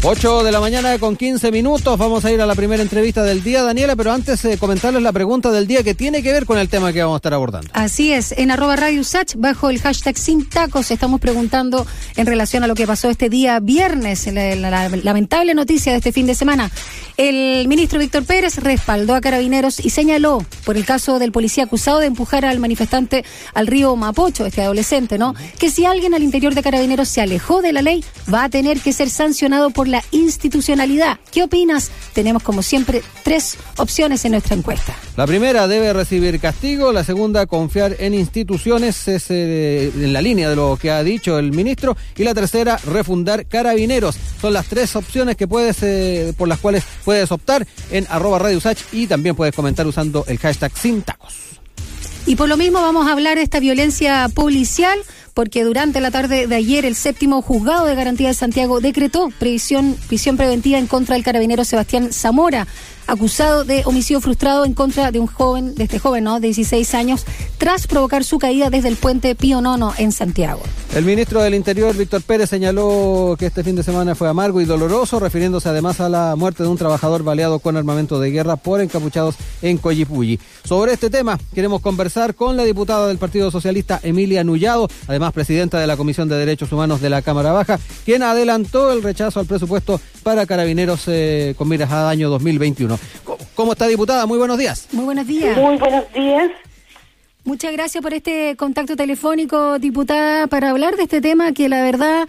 8 de la mañana con 15 minutos. Vamos a ir a la primera entrevista del día, Daniela, pero antes eh, comentarles la pregunta del día que tiene que ver con el tema que vamos a estar abordando. Así es, en arroba Radio Sach, bajo el hashtag sin tacos, estamos preguntando en relación a lo que pasó este día viernes, la, la lamentable noticia de este fin de semana. El ministro Víctor Pérez respaldó a carabineros y señaló por el caso del policía acusado de empujar al manifestante al río Mapocho, este adolescente, ¿no? Que si alguien al interior de carabineros se alejó de la ley, va a tener que ser sancionado por la institucionalidad. ¿Qué opinas? Tenemos, como siempre, tres opciones en nuestra encuesta. La primera debe recibir castigo, la segunda confiar en instituciones, es eh, en la línea de lo que ha dicho el ministro, y la tercera refundar carabineros. Son las tres opciones que puedes, eh, por las cuales puedes optar en arroba Radio Usach y también puedes comentar usando el hashtag sin tacos. Y por lo mismo vamos a hablar de esta violencia policial porque durante la tarde de ayer el séptimo juzgado de garantía de Santiago decretó prisión, preventiva en contra del carabinero Sebastián Zamora acusado de homicidio frustrado en contra de un joven, de este joven, ¿no? De 16 años, tras provocar su caída desde el puente Pío Nono en Santiago. El ministro del Interior, Víctor Pérez, señaló que este fin de semana fue amargo y doloroso, refiriéndose además a la muerte de un trabajador baleado con armamento de guerra por encapuchados en Coyipulli. Sobre este tema, queremos conversar con la diputada del Partido Socialista, Emilia Nullado, además presidenta de la Comisión de Derechos Humanos de la Cámara Baja, quien adelantó el rechazo al presupuesto para carabineros eh, con miras a año 2021. ¿Cómo está, diputada? Muy buenos días. Muy buenos días. Muy buenos días. Muchas gracias por este contacto telefónico, diputada, para hablar de este tema que la verdad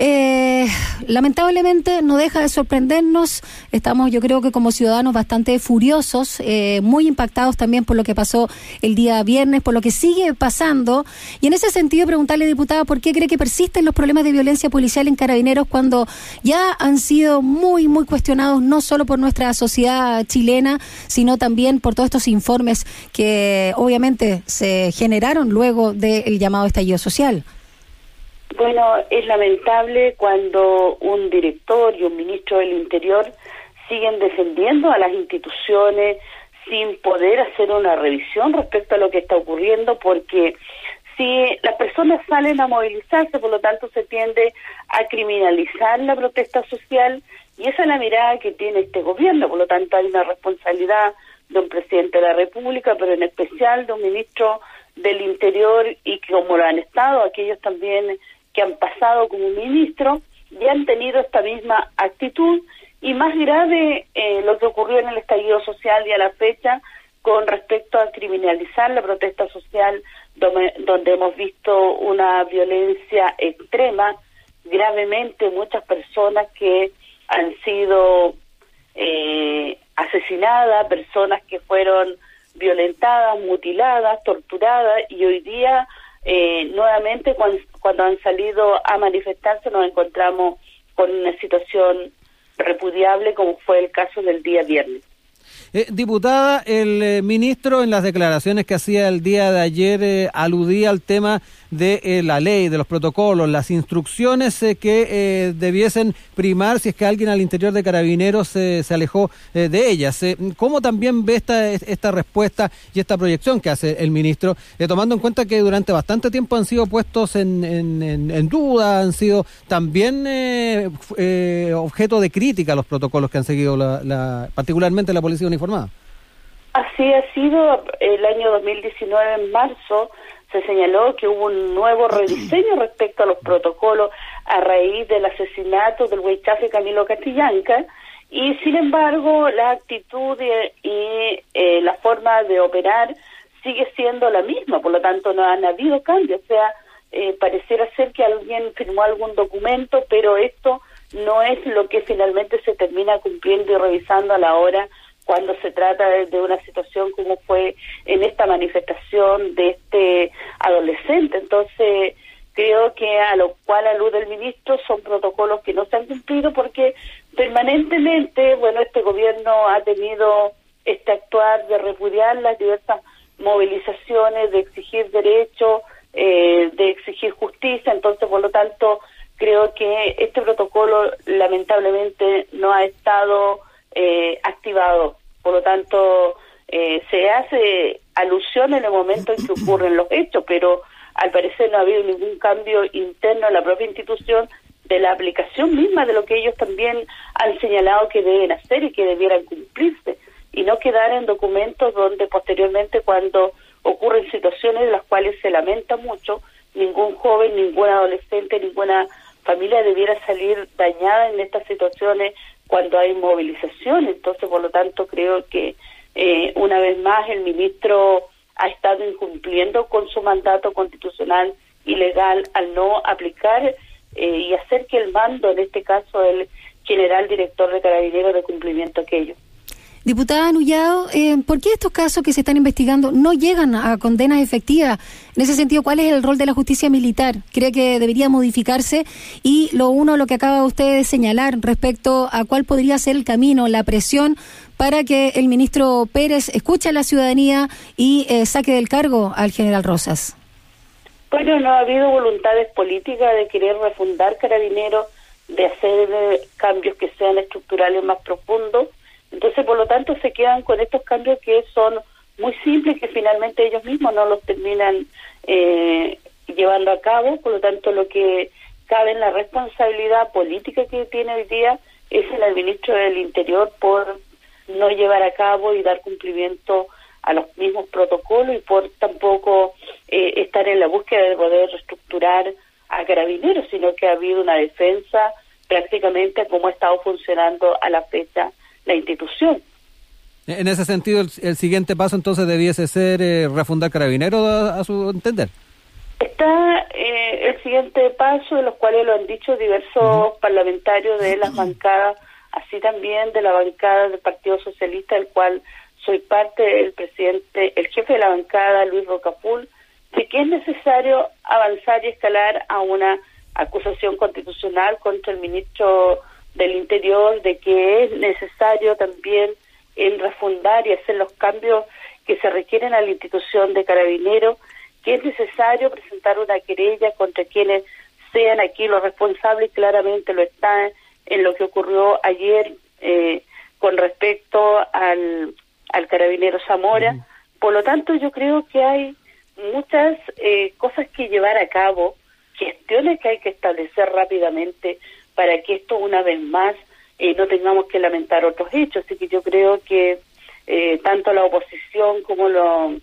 eh, lamentablemente no deja de sorprendernos. Estamos, yo creo que como ciudadanos, bastante furiosos, eh, muy impactados también por lo que pasó el día viernes, por lo que sigue pasando. Y en ese sentido, preguntarle, diputada, ¿por qué cree que persisten los problemas de violencia policial en carabineros cuando ya han sido muy, muy cuestionados, no solo por nuestra sociedad chilena, sino también por todos estos informes que obviamente se generaron luego del llamado estallido social? Bueno, es lamentable cuando un director y un ministro del Interior siguen defendiendo a las instituciones sin poder hacer una revisión respecto a lo que está ocurriendo, porque si las personas salen a movilizarse, por lo tanto se tiende a criminalizar la protesta social y esa es la mirada que tiene este gobierno, por lo tanto hay una responsabilidad de un presidente de la República, pero en especial de un ministro del Interior y como lo han estado aquellos también que han pasado como ministro y han tenido esta misma actitud. Y más grave eh, lo que ocurrió en el estallido social y a la fecha con respecto a criminalizar la protesta social donde, hemos visto una violencia extrema, gravemente muchas personas que han sido eh, asesinadas, personas que fueron violentadas, mutiladas, torturadas y hoy día eh, nuevamente cuando, cuando han salido a manifestarse nos encontramos con una situación repudiable como fue el caso del día viernes. Eh, diputada, el eh, ministro en las declaraciones que hacía el día de ayer eh, aludía al tema de la ley, de los protocolos, las instrucciones que debiesen primar si es que alguien al interior de Carabineros se alejó de ellas. ¿Cómo también ve esta, esta respuesta y esta proyección que hace el ministro, tomando en cuenta que durante bastante tiempo han sido puestos en, en, duda, han sido también objeto de crítica los protocolos que han seguido la, particularmente la Policía informada. Así ha sido el año 2019, en marzo, se señaló que hubo un nuevo rediseño respecto a los protocolos a raíz del asesinato del Huaychafe Camilo Castillanca y sin embargo la actitud y eh, la forma de operar sigue siendo la misma, por lo tanto no han habido cambios, o sea, eh, pareciera ser que alguien firmó algún documento, pero esto no es lo que finalmente se termina cumpliendo y revisando a la hora cuando se trata de, una situación como fue en esta manifestación de este adolescente. Entonces, creo que a lo cual alude el ministro son protocolos que no se han cumplido porque permanentemente, bueno, este gobierno ha tenido este actuar de repudiar las diversas movilizaciones, de exigir derechos, eh, de exigir justicia, entonces, por lo tanto, creo que este protocolo lamentablemente no ha estado eh, activado. Por lo tanto, eh, se hace alusión en el momento en que ocurren los hechos, pero al parecer no ha habido ningún cambio interno en la propia institución de la aplicación misma de lo que ellos también han señalado que deben hacer y que debieran cumplirse y no quedar en documentos donde posteriormente cuando ocurren situaciones de las cuales se lamenta mucho, ningún joven, ningún adolescente, ninguna familia debiera salir dañada en estas situaciones cuando hay movilización. Entonces, por lo tanto, creo que eh, una vez más el ministro ha estado incumpliendo con su mandato constitucional y legal al no aplicar eh, y hacer que el mando, en este caso el general director de Carabineros, de cumplimiento aquello. Diputada Anullado, eh, ¿por qué estos casos que se están investigando no llegan a condenas efectivas? En ese sentido, ¿cuál es el rol de la justicia militar? ¿Cree que debería modificarse? Y lo uno, lo que acaba usted de señalar respecto a cuál podría ser el camino, la presión para que el ministro Pérez escuche a la ciudadanía y eh, saque del cargo al general Rosas. Bueno, no ha habido voluntades políticas de querer refundar Carabineros, de hacer eh, cambios que sean estructurales más profundos entonces, por lo tanto, se quedan con estos cambios que son muy simples, que finalmente ellos mismos no los terminan eh, llevando a cabo. Por lo tanto, lo que cabe en la responsabilidad política que tiene hoy día es el ministro del Interior por no llevar a cabo y dar cumplimiento a los mismos protocolos y por tampoco eh, estar en la búsqueda de poder reestructurar a carabineros, sino que ha habido una defensa prácticamente como ha estado funcionando a la fecha la institución. En ese sentido, el, siguiente paso entonces debiese ser eh, refundar Carabineros, a, su entender. Está eh, el siguiente paso, de los cuales lo han dicho diversos parlamentarios de las bancadas, así también de la bancada del Partido Socialista, del cual soy parte, el presidente, el jefe de la bancada, Luis Rocaful, de que es necesario avanzar y escalar a una acusación constitucional contra el ministro del Interior de que es necesario también el refundar y hacer los cambios que se requieren a la institución de carabineros, que es necesario presentar una querella contra quienes sean aquí los responsables, claramente lo están en lo que ocurrió ayer eh, con respecto al, al carabinero Zamora. Por lo tanto, yo creo que hay muchas eh, cosas que llevar a cabo, gestiones que hay que establecer rápidamente para que esto una vez más eh, no tengamos que lamentar otros hechos. Así que yo creo que eh, tanto la oposición como lo,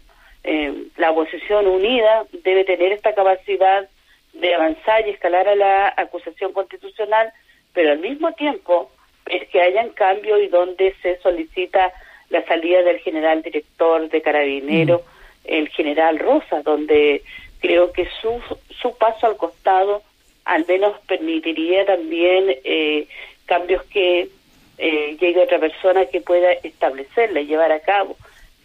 eh, la oposición unida debe tener esta capacidad de avanzar y escalar a la acusación constitucional, pero al mismo tiempo es que hayan cambios y donde se solicita la salida del general director de Carabineros, mm. el general Rosas, donde creo que su, su paso al costado al menos permitiría también eh, cambios que eh, llegue otra persona que pueda establecerla y llevar a cabo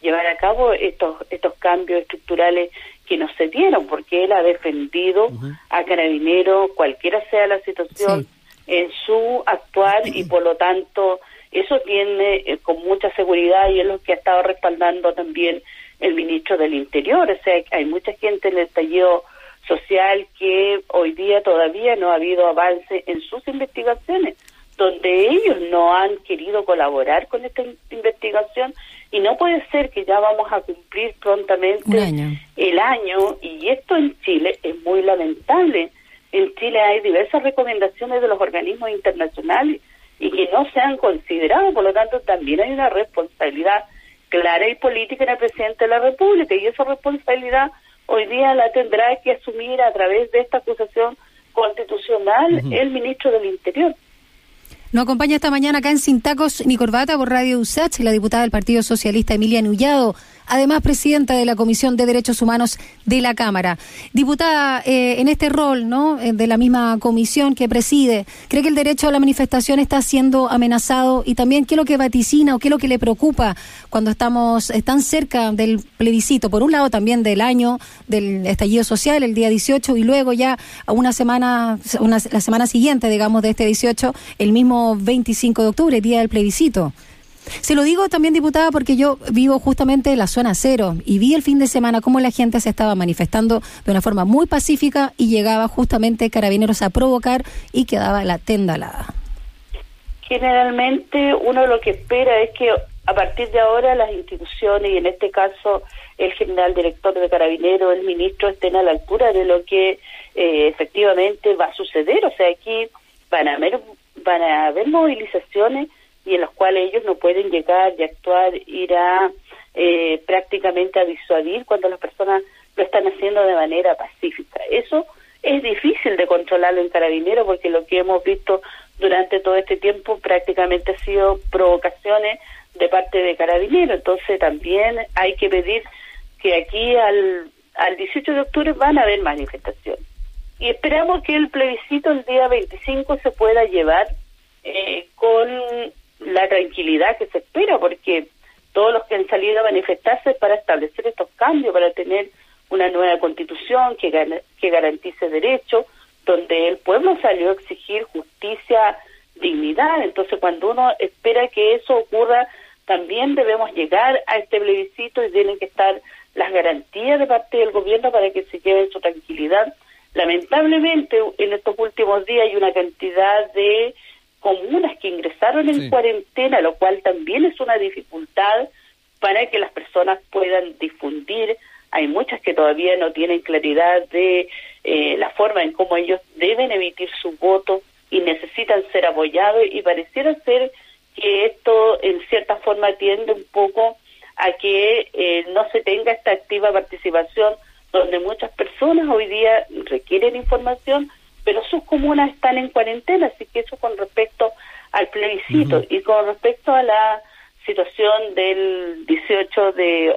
llevar a cabo estos estos cambios estructurales que no se dieron porque él ha defendido a Carabinero cualquiera sea la situación en su actuar y por lo tanto eso tiene eh, con mucha seguridad y es lo que ha estado respaldando también el ministro del Interior. O sea hay mucha gente en el estallido social que hoy día todavía no ha habido avance en sus investigaciones, donde ellos no han querido colaborar con esta investigación y no puede ser que ya vamos a cumplir prontamente el año y esto en Chile es muy lamentable. En Chile hay diversas recomendaciones de los organismos internacionales y que no se han considerado, por lo tanto también hay una responsabilidad clara y política en el presidente de la República y esa responsabilidad hoy día la tendrá que asumir a través de esta acusación constitucional el ministro del Interior. Nos acompaña esta mañana acá en Sin Tacos ni Corbata por Radio USACH la diputada del Partido Socialista Emilia Nullado además presidenta de la Comisión de Derechos Humanos de la Cámara. Diputada, eh, en este rol ¿no? Eh, de la misma comisión que preside, ¿cree que el derecho a la manifestación está siendo amenazado? Y también, ¿qué es lo que vaticina o qué es lo que le preocupa cuando estamos tan cerca del plebiscito? Por un lado, también del año del estallido social, el día 18, y luego ya una semana, una, la semana siguiente, digamos, de este 18, el mismo 25 de octubre, día del plebiscito. Se lo digo también, diputada, porque yo vivo justamente en la zona cero y vi el fin de semana cómo la gente se estaba manifestando de una forma muy pacífica y llegaba justamente carabineros a provocar y quedaba la tenda alada. Generalmente uno lo que espera es que a partir de ahora las instituciones y en este caso el general director de carabineros, el ministro estén a la altura de lo que eh, efectivamente va a suceder. O sea, aquí van a haber, van a haber movilizaciones y en las cuales ellos no pueden llegar y actuar, ir a eh, prácticamente a disuadir cuando las personas lo están haciendo de manera pacífica. Eso es difícil de controlarlo en carabinero porque lo que hemos visto durante todo este tiempo prácticamente ha sido provocaciones de parte de carabinero. Entonces también hay que pedir que aquí al, al 18 de octubre van a haber manifestaciones. Y esperamos que el plebiscito el día 25 se pueda llevar eh, con la tranquilidad que se espera, porque todos los que han salido a manifestarse para establecer estos cambios, para tener una nueva constitución que, que garantice derechos, donde el pueblo salió a exigir justicia, dignidad. Entonces, cuando uno espera que eso ocurra, también debemos llegar a este plebiscito y tienen que estar las garantías de parte del gobierno para que se lleven su tranquilidad. Lamentablemente, en estos últimos días hay una cantidad de comunas que ingresaron en cuarentena, lo cual también es una dificultad para que las personas puedan difundir. Hay muchas que todavía no tienen claridad de eh, la forma en cómo ellos deben emitir su voto y necesitan ser apoyados y pareciera ser que esto en cierta forma tiende un poco a que eh, no se tenga esta activa participación donde muchas personas hoy día requieren información pero sus comunas están en cuarentena, así que eso con y con respecto a la situación del 18 de,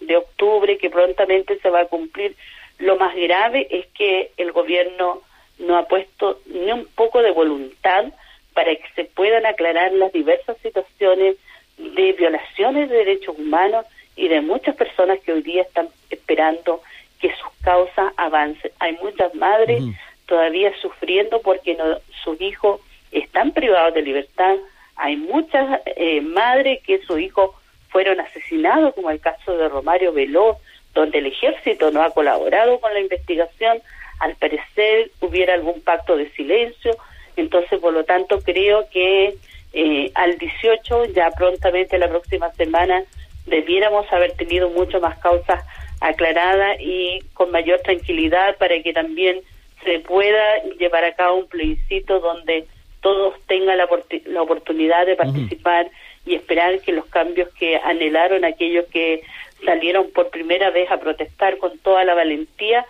de octubre que prontamente se va a cumplir, lo más grave es que el gobierno no ha puesto ni un poco de voluntad para que se puedan aclarar las diversas situaciones de violaciones de derechos humanos y de muchas personas que hoy día están esperando que sus causas avancen. Hay muchas madres todavía sufriendo porque no, sus hijos están privados de libertad. Hay muchas eh, madres que sus hijos fueron asesinados, como el caso de Romario Veloz, donde el ejército no ha colaborado con la investigación. Al parecer hubiera algún pacto de silencio. Entonces, por lo tanto, creo que eh, al 18, ya prontamente la próxima semana, debiéramos haber tenido mucho más causas aclaradas y con mayor tranquilidad para que también se pueda llevar a cabo un plebiscito donde todos tengan la, la oportunidad de participar y esperar que los cambios que anhelaron aquellos que salieron por primera vez a protestar con toda la valentía,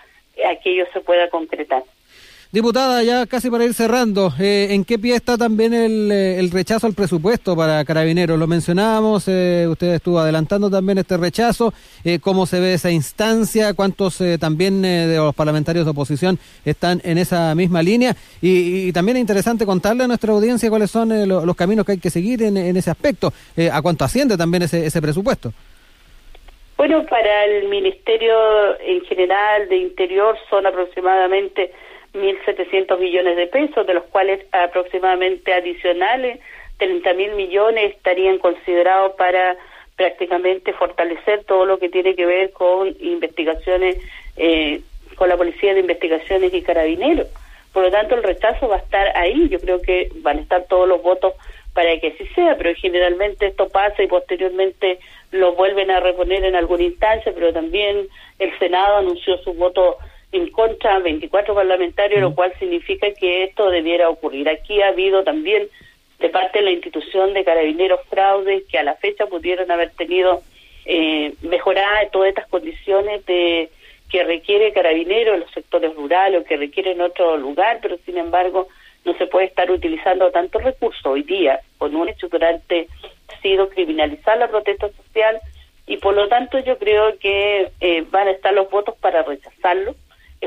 aquello se pueda concretar. Diputada, ya casi para ir cerrando, eh, ¿en qué pie está también el, eh, el, rechazo al presupuesto para Carabineros? Lo mencionábamos, eh, usted estuvo adelantando también este rechazo, eh, ¿cómo se ve esa instancia? ¿Cuántos también de los parlamentarios de oposición están en esa misma línea? Y, también es interesante contarle a nuestra audiencia cuáles son los caminos que hay que seguir en, en ese aspecto, a cuánto asciende también ese, ese presupuesto. Bueno, para el Ministerio en general de Interior son aproximadamente 1.700 millones de pesos, de los cuales aproximadamente adicionales 30 mil millones estarían considerados para prácticamente fortalecer todo lo que tiene que ver con investigaciones, eh, con la Policía de Investigaciones y Carabineros. Por lo tanto, el rechazo va a estar ahí. Yo creo que van a estar todos los votos para que así sea, pero generalmente esto pasa y posteriormente lo vuelven a reponer en alguna instancia, pero también el Senado anunció su voto en contra 24 parlamentarios, lo cual significa que esto debiera ocurrir. Aquí ha habido también de parte de la institución de carabineros fraudes que a la fecha pudieron haber tenido eh, mejoradas todas estas condiciones de que requiere carabineros en los sectores rurales o que requiere en otro lugar, pero sin embargo no se puede estar utilizando tantos recursos hoy día. Con un hecho durante sido criminalizar la protesta social y por lo tanto yo creo que eh, van a estar los votos para rechazarlo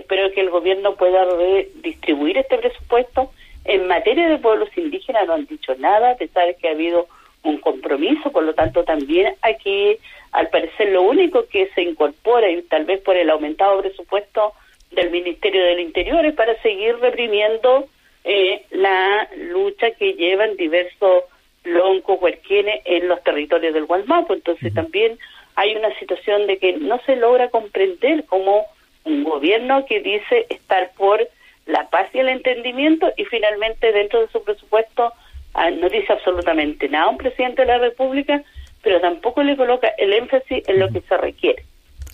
Espero que el gobierno pueda redistribuir este presupuesto. En materia de pueblos indígenas no han dicho nada, a pesar que ha habido un compromiso, por lo tanto también aquí, al parecer, lo único que se incorpora, y tal vez por el aumentado presupuesto del Ministerio del Interior, es para seguir reprimiendo eh, la lucha que llevan diversos loncos huerquienes en los territorios del Gualmapo. Entonces también hay una situación de que no se logra comprender cómo un gobierno que dice estar por la paz y el entendimiento y finalmente dentro de su presupuesto ah, no dice absolutamente nada un presidente de la República, pero tampoco le coloca el énfasis en lo que se requiere.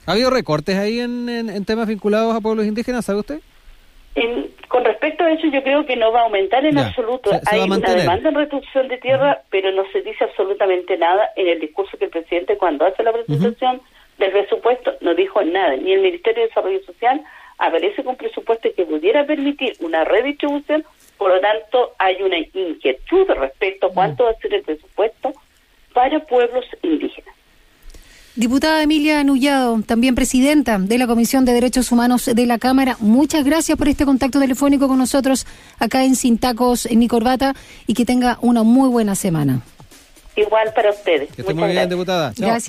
¿Ha habido recortes ahí en, en, temas vinculados a pueblos indígenas, sabe usted? con respecto a eso, yo creo que no va a aumentar en absoluto. Hay una demanda en reducción de tierra, pero no se dice absolutamente nada en el discurso que el presidente, cuando hace la presentación del presupuesto, no dijo nada. Ni el Ministerio de Desarrollo Social aparece con presupuesto que pudiera permitir una redistribución, por lo tanto, hay una inquietud respecto a cuánto va a ser el presupuesto para pueblos indígenas. Diputada Emilia Nullado, también presidenta de la Comisión de Derechos Humanos de la Cámara, muchas gracias por este contacto telefónico con nosotros acá en Sin Tacos, ni Corbata, y que tenga una muy buena semana. Igual para ustedes. Que esté muy bien, diputada. Gracias.